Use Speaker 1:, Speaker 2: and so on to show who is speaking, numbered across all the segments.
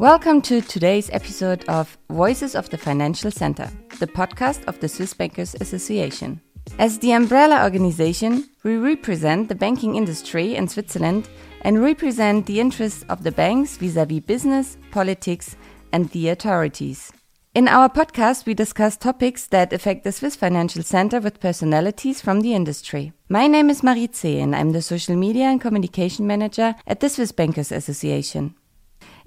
Speaker 1: Welcome to today's episode of Voices of the Financial Center, the podcast of the Swiss Bankers Association. As the umbrella organization, we represent the banking industry in Switzerland and represent the interests of the banks vis a vis business, politics, and the authorities. In our podcast, we discuss topics that affect the Swiss Financial Center with personalities from the industry. My name is Marie C. and I'm the social media and communication manager at the Swiss Bankers Association.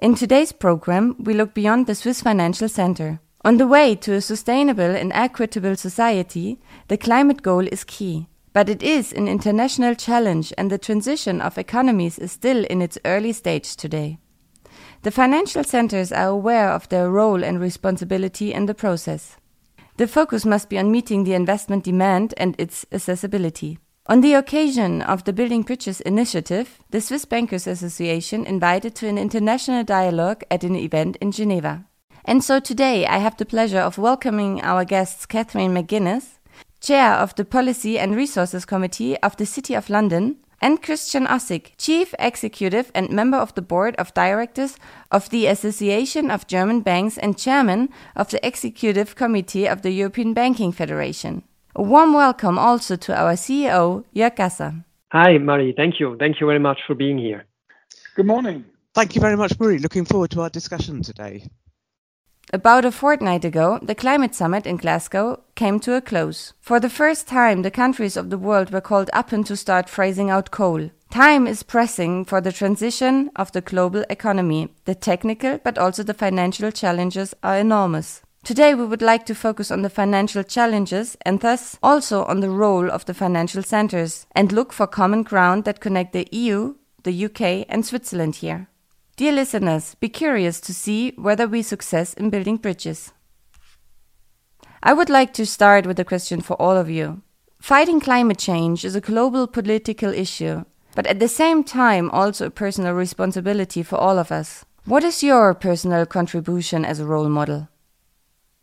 Speaker 1: In today's program, we look beyond the Swiss Financial Center. On the way to a sustainable and equitable society, the climate goal is key. But it is an international challenge, and the transition of economies is still in its early stage today. The financial centers are aware of their role and responsibility in the process. The focus must be on meeting the investment demand and its accessibility. On the occasion of the Building Bridges initiative, the Swiss Bankers Association invited to an international dialogue at an event in Geneva. And so today I have the pleasure of welcoming our guests Catherine McGuinness, Chair of the Policy and Resources Committee of the City of London, and Christian Ossig, Chief Executive and member of the Board of Directors of the Association of German Banks and Chairman of the Executive Committee of the European Banking Federation. A warm welcome also to our CEO, Jörg Gasser.
Speaker 2: Hi, Marie. Thank you. Thank you very much for being here.
Speaker 3: Good morning.
Speaker 4: Thank you very much, Marie. Looking forward to our discussion today.
Speaker 1: About a fortnight ago, the climate summit in Glasgow came to a close. For the first time, the countries of the world were called upon to start phasing out coal. Time is pressing for the transition of the global economy. The technical but also the financial challenges are enormous. Today, we would like to focus on the financial challenges and thus also on the role of the financial centers and look for common ground that connect the EU, the UK, and Switzerland here. Dear listeners, be curious to see whether we success in building bridges. I would like to start with a question for all of you. Fighting climate change is a global political issue, but at the same time also a personal responsibility for all of us. What is your personal contribution as a role model?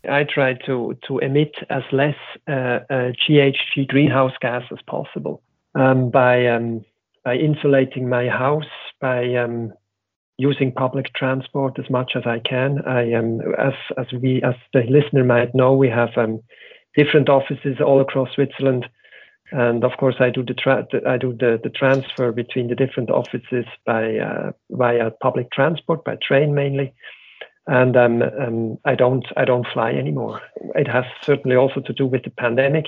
Speaker 2: I try to, to emit as less uh, uh, GHG greenhouse gas as possible um, by um, by insulating my house, by um, using public transport as much as I can. I um, as as we as the listener might know, we have um, different offices all across Switzerland, and of course I do the tra- I do the, the transfer between the different offices by uh, via public transport by train mainly and um, um, I don't I don't fly anymore. It has certainly also to do with the pandemic,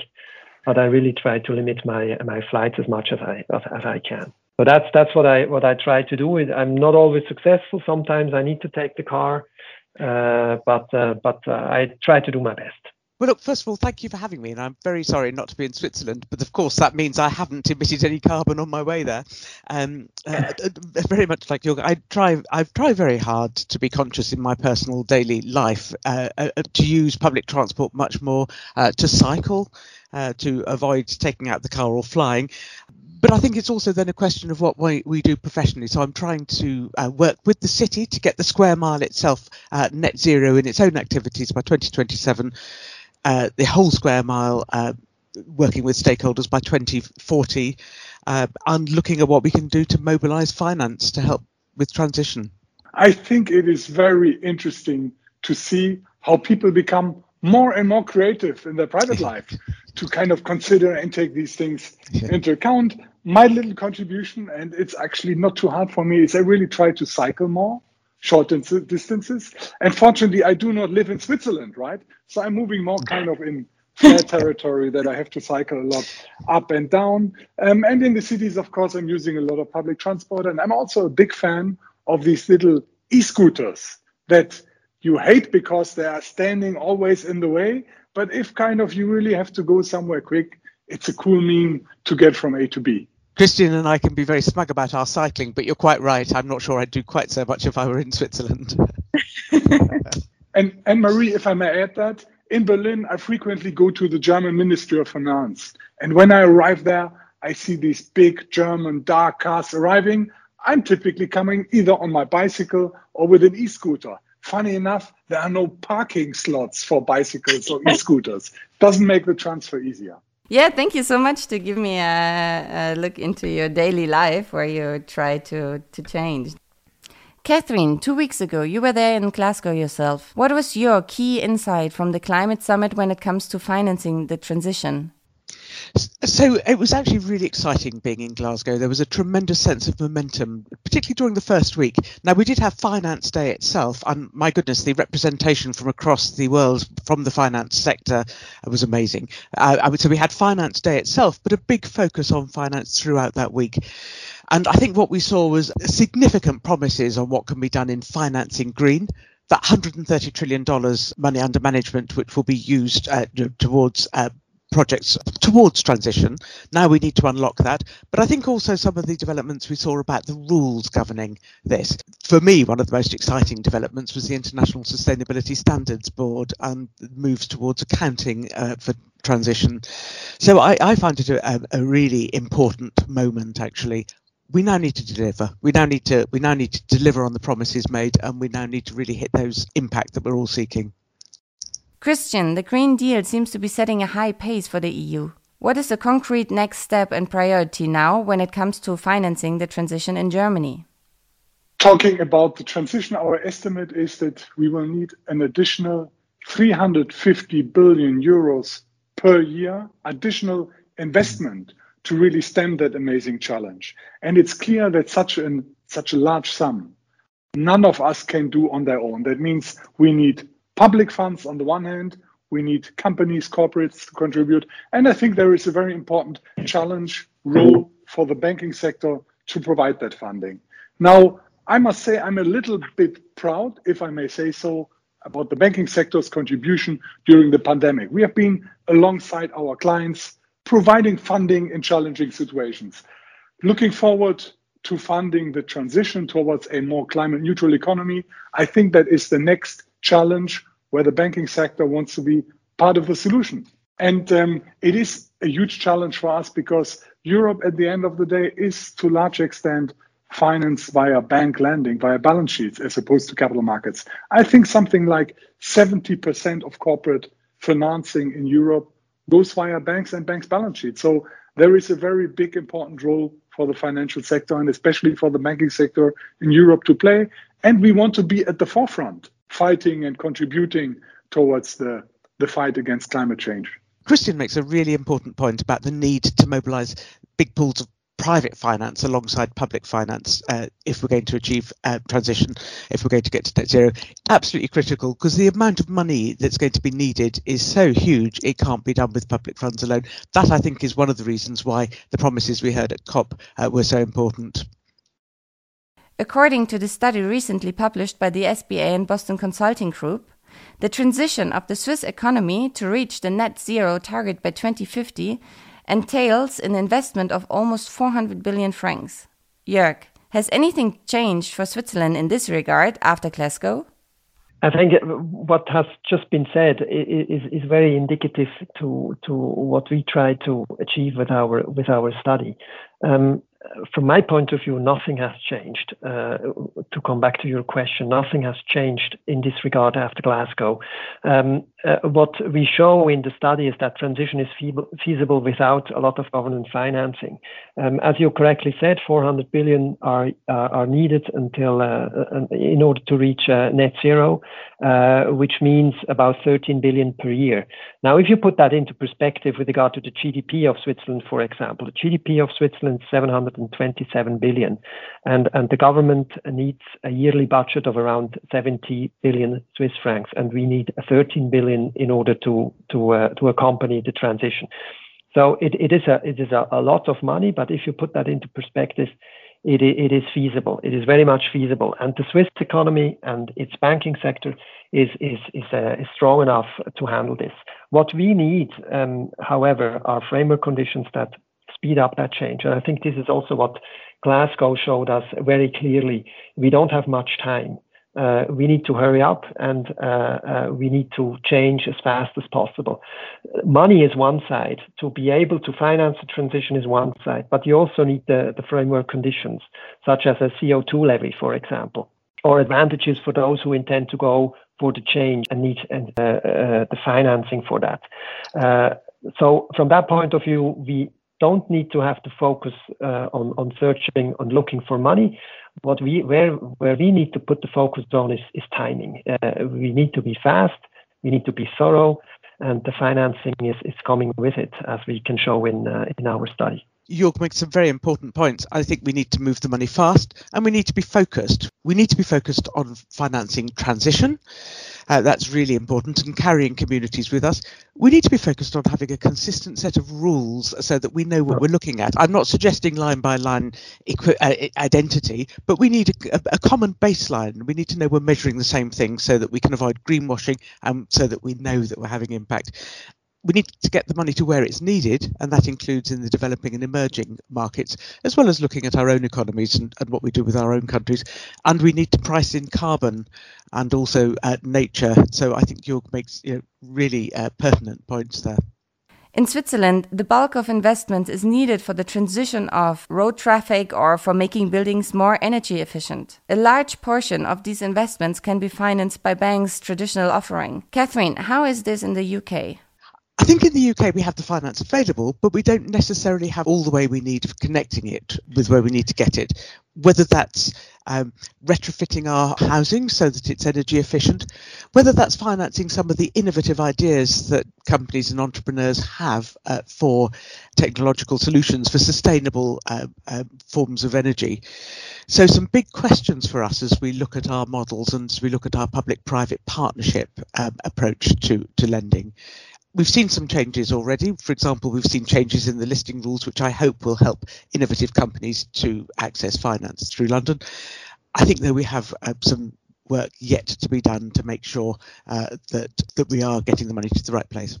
Speaker 2: but I really try to limit my my flights as much as I as, as I can. So that's that's what I what I try to do. I'm not always successful. Sometimes I need to take the car, uh, but uh, but uh, I try to do my best.
Speaker 4: Well, look, first of all, thank you for having me, and I'm very sorry not to be in Switzerland, but of course that means I haven't emitted any carbon on my way there. Um, uh, uh very much like you, I try, I've tried very hard to be conscious in my personal daily life, uh, uh, uh to use public transport much more, uh, to cycle, to avoid taking out the car or flying. But I think it's also then a question of what we, we do professionally. So I'm trying to work with the city to get the square mile itself net zero in its own activities by 2027 uh, the whole square mile, uh, working with stakeholders by 2040, uh, and looking at what we can do to mobilize finance to help with transition.
Speaker 3: I think it is very interesting to see how people become more and more creative in their private life to kind of consider and take these things yeah. into account. My little contribution, and it's actually not too hard for me, is I really try to cycle more short distances. And fortunately, I do not live in Switzerland, right? So I'm moving more kind of in fair territory that I have to cycle a lot up and down. Um, and in the cities, of course, I'm using a lot of public transport. And I'm also a big fan of these little e scooters that you hate because they are standing always in the way. But if kind of you really have to go somewhere quick, it's a cool mean to get from A to B.
Speaker 4: Christian and I can be very smug about our cycling, but you're quite right. I'm not sure I'd do quite so much if I were in Switzerland.
Speaker 3: and, and Marie, if I may add that, in Berlin, I frequently go to the German Ministry of Finance. And when I arrive there, I see these big German dark cars arriving. I'm typically coming either on my bicycle or with an e scooter. Funny enough, there are no parking slots for bicycles or e scooters. Doesn't make the transfer easier.
Speaker 1: Yeah, thank you so much to give me a, a, look into your daily life where you try to, to change. Catherine, two weeks ago, you were there in Glasgow yourself. What was your key insight from the climate summit when it comes to financing the transition?
Speaker 4: So it was actually really exciting being in Glasgow. There was a tremendous sense of momentum, particularly during the first week. Now, we did have Finance Day itself, and my goodness, the representation from across the world from the finance sector was amazing. Uh, so we had Finance Day itself, but a big focus on finance throughout that week. And I think what we saw was significant promises on what can be done in financing green that $130 trillion money under management, which will be used uh, towards uh, projects towards transition. Now we need to unlock that. But I think also some of the developments we saw about the rules governing this. For me, one of the most exciting developments was the International Sustainability Standards Board and moves towards accounting uh, for transition. So I, I find it a, a really important moment actually we now need to deliver. We now need to we now need to deliver on the promises made, and we now need to really hit those impact that we're all seeking.
Speaker 1: Christian, the Green Deal seems to be setting a high pace for the EU. What is the concrete next step and priority now when it comes to financing the transition in Germany?
Speaker 3: Talking about the transition, our estimate is that we will need an additional 350 billion euros per year additional investment to really stem that amazing challenge. And it's clear that such an such a large sum, none of us can do on their own. That means we need public funds on the one hand, we need companies, corporates to contribute. And I think there is a very important challenge role for the banking sector to provide that funding. Now, I must say I'm a little bit proud, if I may say so, about the banking sector's contribution during the pandemic. We have been alongside our clients, providing funding in challenging situations. Looking forward to funding the transition towards a more climate neutral economy, I think that is the next challenge where the banking sector wants to be part of the solution. And um, it is a huge challenge for us because Europe, at the end of the day, is to a large extent financed via bank lending, via balance sheets, as opposed to capital markets. I think something like 70% of corporate financing in Europe goes via banks and banks' balance sheets. So there is a very big, important role for the financial sector and especially for the banking sector in Europe to play. And we want to be at the forefront fighting and contributing towards the, the fight against climate change.
Speaker 4: Christian makes a really important point about the need to mobilize big pools of private finance alongside public finance uh, if we're going to achieve uh, transition, if we're going to get to net zero. Absolutely critical because the amount of money that's going to be needed is so huge, it can't be done with public funds alone. That, I think, is one of the reasons why the promises we heard at COP uh, were so important.
Speaker 1: According to the study recently published by the SBA and Boston Consulting Group, the transition of the Swiss economy to reach the net zero target by 2050 entails an investment of almost 400 billion francs. Jörg, has anything changed for Switzerland in this regard after Glasgow?
Speaker 2: I think what has just been said is, is very indicative to, to what we try to achieve with our with our study. Um, from my point of view, nothing has changed. Uh, to come back to your question, nothing has changed in this regard after Glasgow. Um, uh, what we show in the study is that transition is feeble, feasible without a lot of government financing. Um, as you correctly said, 400 billion are are, are needed until uh, in order to reach uh, net zero, uh, which means about 13 billion per year. Now, if you put that into perspective with regard to the GDP of Switzerland, for example, the GDP of Switzerland 700 127 billion. And, and the government needs a yearly budget of around 70 billion Swiss francs, and we need 13 billion in order to, to, uh, to accompany the transition. So it, it is, a, it is a, a lot of money, but if you put that into perspective, it, it is feasible. It is very much feasible. And the Swiss economy and its banking sector is, is, is, uh, is strong enough to handle this. What we need, um, however, are framework conditions that speed up that change, and I think this is also what Glasgow showed us very clearly. We don't have much time uh, we need to hurry up and uh, uh, we need to change as fast as possible. Money is one side. To be able to finance the transition is one side, but you also need the, the framework conditions, such as a CO2 levy, for example, or advantages for those who intend to go for the change and need uh, uh, the financing for that. Uh, so, from that point of view, we don't need to have to focus uh, on, on searching, on looking for money. What we where where we need to put the focus on is, is timing. Uh, we need to be fast. We need to be thorough, and the financing is, is coming with it, as we can show in uh, in our study.
Speaker 4: Jörg makes some very important points. I think we need to move the money fast and we need to be focused. We need to be focused on financing transition. Uh, that's really important and carrying communities with us. We need to be focused on having a consistent set of rules so that we know what we're looking at. I'm not suggesting line by line equi- uh, identity, but we need a, a, a, common baseline. We need to know we're measuring the same thing so that we can avoid greenwashing and so that we know that we're having impact we need to get the money to where it's needed, and that includes in the developing and emerging markets, as well as looking at our own economies and, and what we do with our own countries. And we need to price in carbon and also uh, nature. So I think Jörg makes you know, really uh, pertinent points there.
Speaker 1: In Switzerland, the bulk of investment is needed for the transition of road traffic or for making buildings more energy efficient. A large portion of these investments can be financed by banks' traditional offering. Catherine, how is this in the UK?
Speaker 4: I think in the UK we have the finance available, but we don't necessarily have all the way we need of connecting it with where we need to get it. Whether that's um, retrofitting our housing so that it's energy efficient, whether that's financing some of the innovative ideas that companies and entrepreneurs have uh, for technological solutions for sustainable uh, uh, forms of energy. So, some big questions for us as we look at our models and as we look at our public private partnership um, approach to, to lending we've seen some changes already. For example, we've seen changes in the listing rules, which I hope will help innovative companies to access finance through London. I think that we have uh, some work yet to be done to make sure uh, that that we are getting the money to the right place.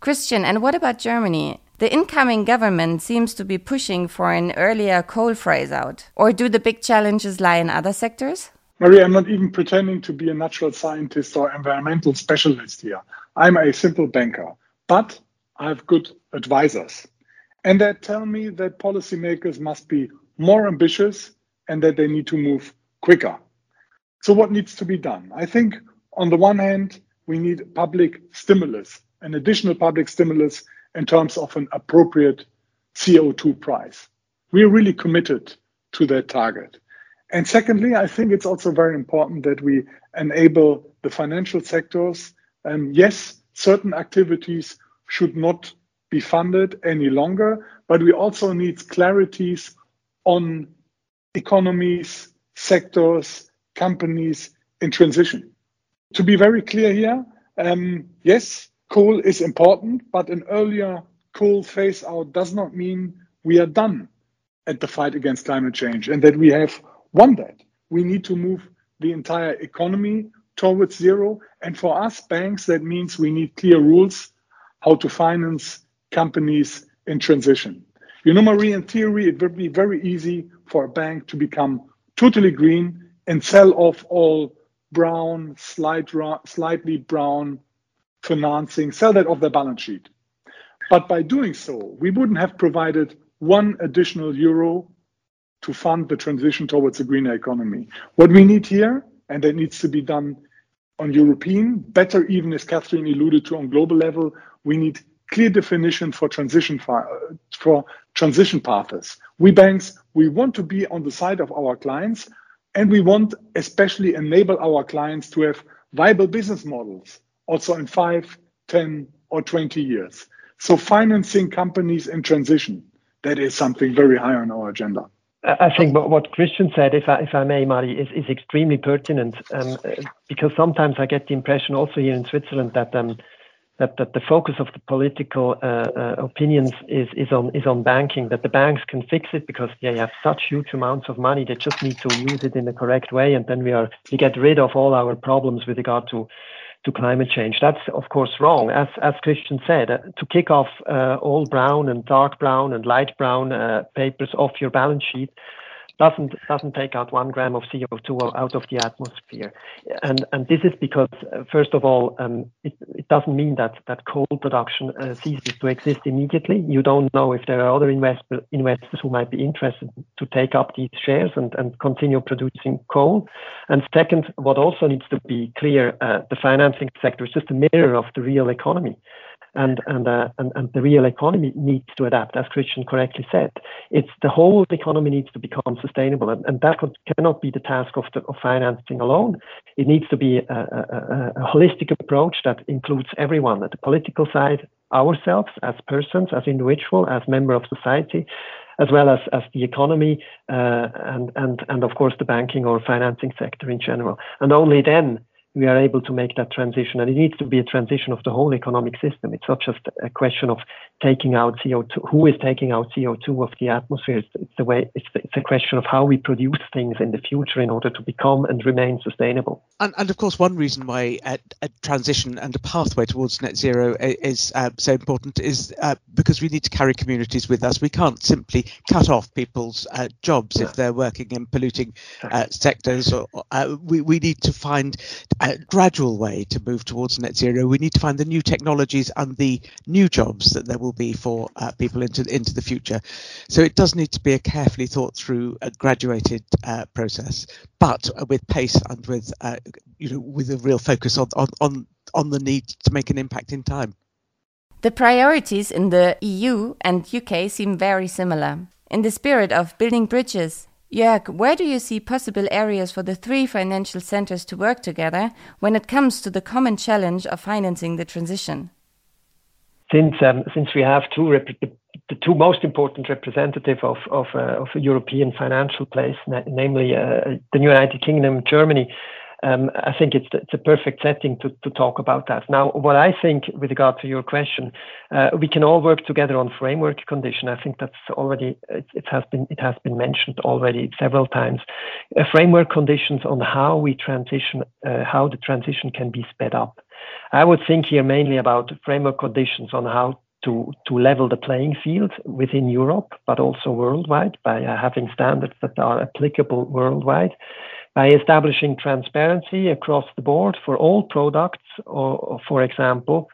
Speaker 1: Christian, and what about Germany? The incoming government seems to be pushing for an earlier coal phase out. Or do the big challenges lie in other sectors?
Speaker 3: Maria, I'm not even pretending to be a natural scientist or environmental specialist here. I'm a simple banker, but I have good advisors. And they tell me that policymakers must be more ambitious and that they need to move quicker. So, what needs to be done? I think, on the one hand, we need public stimulus, an additional public stimulus in terms of an appropriate CO2 price. We are really committed to that target. And secondly, I think it's also very important that we enable the financial sectors. Um, yes, certain activities should not be funded any longer, but we also need clarities on economies, sectors, companies in transition. To be very clear here, um, yes, coal is important, but an earlier coal phase out does not mean we are done at the fight against climate change and that we have won that. We need to move the entire economy towards zero. And for us banks, that means we need clear rules how to finance companies in transition. You know, Marie, in theory, it would be very easy for a bank to become totally green and sell off all brown, slight, slightly brown financing, sell that off their balance sheet. But by doing so, we wouldn't have provided one additional euro to fund the transition towards a greener economy. What we need here, and that needs to be done on European, better even as Catherine alluded to on global level, we need clear definition for transition uh, for transition paths. We banks, we want to be on the side of our clients, and we want especially enable our clients to have viable business models also in five, 10, or 20 years. So financing companies in transition, that is something very high on our agenda.
Speaker 2: I think what Christian said, if I, if I may, Mari, is, is extremely pertinent um, because sometimes I get the impression also here in Switzerland that um, that, that the focus of the political uh, uh, opinions is, is on is on banking. That the banks can fix it because they have such huge amounts of money. They just need to use it in the correct way, and then we are we get rid of all our problems with regard to to climate change. That's of course wrong. As as Christian said, uh, to kick off uh, all brown and dark brown and light brown uh, papers off your balance sheet doesn't doesn't take out one gram of CO2 out of the atmosphere, and and this is because uh, first of all, um, it, it doesn't mean that that coal production uh, ceases to exist immediately. You don't know if there are other investor, investors who might be interested to take up these shares and and continue producing coal. And second, what also needs to be clear, uh, the financing sector is just a mirror of the real economy. And and, uh, and and the real economy needs to adapt, as Christian correctly said. It's the whole economy needs to become sustainable, and, and that cannot be the task of the, of financing alone. It needs to be a, a, a holistic approach that includes everyone at the political side, ourselves as persons, as individuals, as member of society, as well as, as the economy uh, and, and, and of course the banking or financing sector in general. And only then we are able to make that transition. And it needs to be a transition of the whole economic system. It's not just a question of taking out CO2. Who is taking out CO2 of the atmosphere? It's, it's the way. It's, it's a question of how we produce things in the future in order to become and remain sustainable.
Speaker 4: And, and of course, one reason why a, a, transition and a pathway towards net zero is uh, so important is uh, because we need to carry communities with us. We can't simply cut off people's uh, jobs yeah. if they're working in polluting uh, sectors. Or, uh, we, we need to find a gradual way to move towards net zero. We need to find the new technologies and the new jobs that there will be for uh, people into into the future. So it does need to be a carefully thought through, graduated uh, process, but with pace and with uh, you know with a real focus on, on on on the need to make an impact in time.
Speaker 1: The priorities in the EU and UK seem very similar. In the spirit of building bridges, Jörg, where do you see possible areas for the three financial centers to work together when it comes to the common challenge of financing the transition?
Speaker 2: Since um, since we have two the, two most important representative of of, uh, of a European financial place, namely uh, the United Kingdom, Germany, um, I think it's, it's a perfect setting to, to talk about that. Now, what I think with regard to your question, uh, we can all work together on framework condition. I think that's already it, it, has been it has been mentioned already several times. Uh, framework conditions on how we transition, uh, how the transition can be sped up. I would think here mainly about framework conditions on how to, to level the playing field within Europe, but also worldwide by uh, having standards that are applicable worldwide by establishing transparency across the board for all products, or, or for example,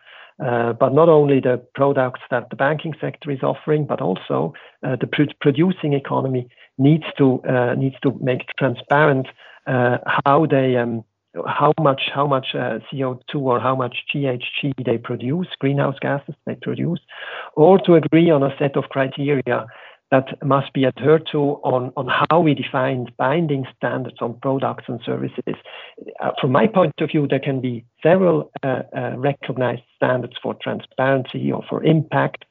Speaker 2: uh, but not only the products that the banking sector is offering, but also uh, the pr- producing economy needs to uh, needs to make transparent uh, how they um, how much how much uh, CO2 or how much GHG they produce, greenhouse gases they produce, or to agree on a set of criteria that must be adhered to on, on how we define binding standards on products and services. Uh, from my point of view, there can be several uh, uh, recognized standards for transparency or for impact,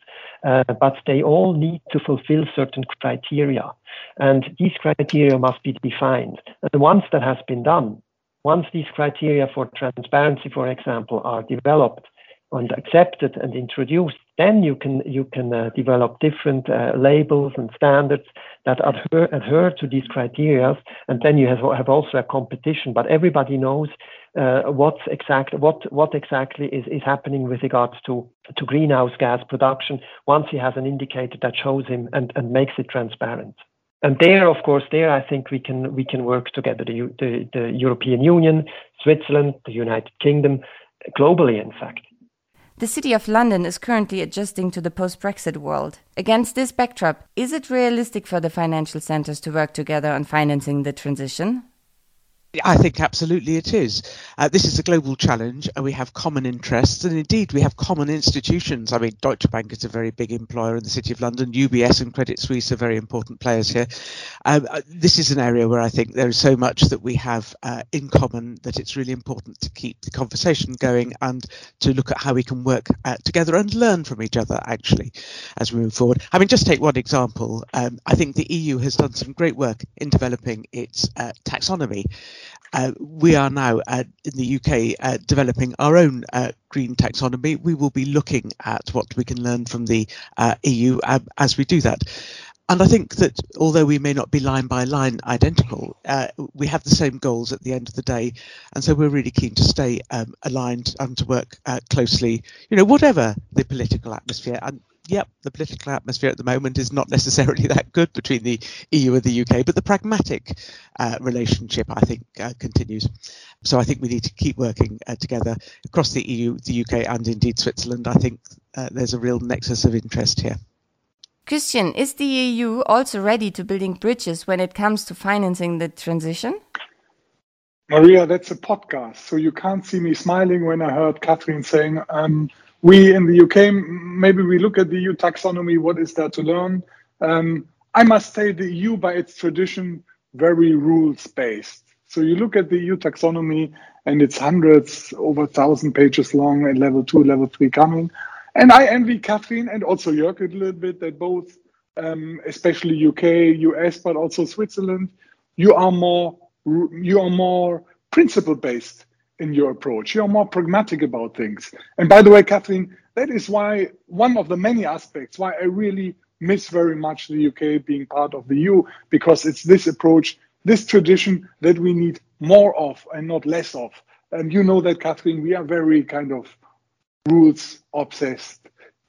Speaker 2: uh, but they all need to fulfill certain criteria. And these criteria must be defined. And once that has been done, once these criteria for transparency, for example, are developed, and accepted and introduced, then you can you can uh, develop different uh, labels and standards that adhere, adhere to these criteria, and then you have, have also a competition. But everybody knows uh, what exact what what exactly is, is happening with regards to to greenhouse gas production once he has an indicator that shows him and, and makes it transparent. And there, of course, there I think we can we can work together. The, the, the European Union, Switzerland, the United Kingdom, globally, in fact.
Speaker 1: The City of London is currently adjusting to the post Brexit world. Against this backdrop, is it realistic for the financial centres to work together on financing the transition?
Speaker 4: I think absolutely it is. Uh, this is a global challenge, and we have common interests, and indeed we have common institutions. I mean, Deutsche Bank is a very big employer in the City of London. UBS and Credit Suisse are very important players here. Um, uh, this is an area where I think there is so much that we have uh, in common that it's really important to keep the conversation going and to look at how we can work uh, together and learn from each other actually as we move forward. I mean, just take one example. Um, I think the EU has done some great work in developing its uh, taxonomy. Uh, we are now uh, in the UK uh, developing our own uh, green taxonomy. We will be looking at what we can learn from the uh, EU as we do that. And I think that although we may not be line by line identical, uh, we have the same goals at the end of the day. And so we're really keen to stay um, aligned and to work closely, you know, whatever the political atmosphere. And yep, the political atmosphere at the moment is not necessarily that good between the EU and the UK, but the pragmatic uh, relationship, I think, uh, continues. So I think we need to keep working uh, together across the EU, the UK, and indeed Switzerland. I think uh, there's a real nexus of interest here.
Speaker 1: Christian, is the EU also ready to building bridges when it comes to financing the transition?
Speaker 3: Maria, that's a podcast, so you can't see me smiling when I heard Catherine saying, um, we in the UK, maybe we look at the EU taxonomy, what is there to learn? Um, I must say the EU by its tradition, very rules based. So you look at the EU taxonomy and it's hundreds, over thousand pages long and level two, level three coming. And I envy Catherine and also Jörg a little bit that both, um, especially UK, US, but also Switzerland, you are more you are more principle based in your approach. You're more pragmatic about things. And by the way, Catherine, that is why one of the many aspects why I really miss very much the UK being part of the EU because it's this approach, this tradition that we need more of and not less of. And you know that, Catherine, we are very kind of rules obsessed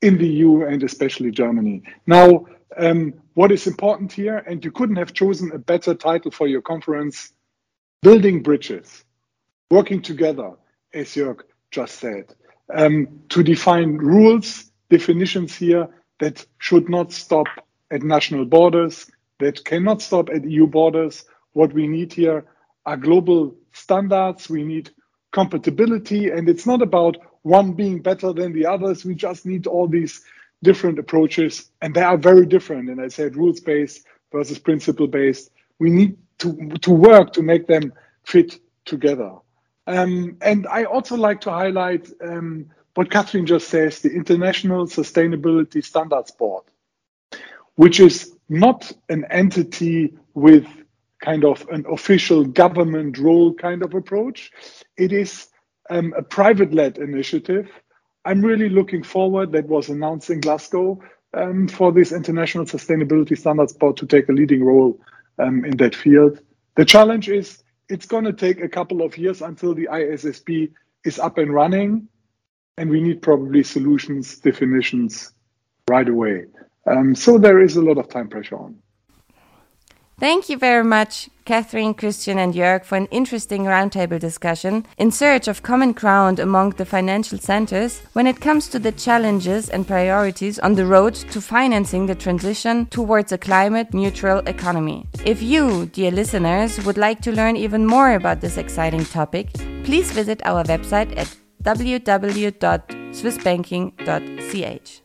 Speaker 3: in the EU and especially Germany. Now, um, what is important here, and you couldn't have chosen a better title for your conference, building bridges, working together, as Jörg just said, um, to define rules, definitions here that should not stop at national borders, that cannot stop at EU borders. What we need here are global standards. We need compatibility, and it's not about one being better than the others. We just need all these different approaches, and they are very different. And I said rules based versus principle based. We need to, to work to make them fit together. Um, and I also like to highlight um, what Catherine just says the International Sustainability Standards Board, which is not an entity with kind of an official government role kind of approach. It is um, a private led initiative. I'm really looking forward, that was announced in Glasgow, um, for this International Sustainability Standards Board to take a leading role um, in that field. The challenge is it's going to take a couple of years until the ISSB is up and running and we need probably solutions definitions right away. Um, so there is a lot of time pressure on.
Speaker 1: Thank you very much, Catherine, Christian, and Jörg, for an interesting roundtable discussion in search of common ground among the financial centers when it comes to the challenges and priorities on the road to financing the transition towards a climate neutral economy. If you, dear listeners, would like to learn even more about this exciting topic, please visit our website at www.swissbanking.ch.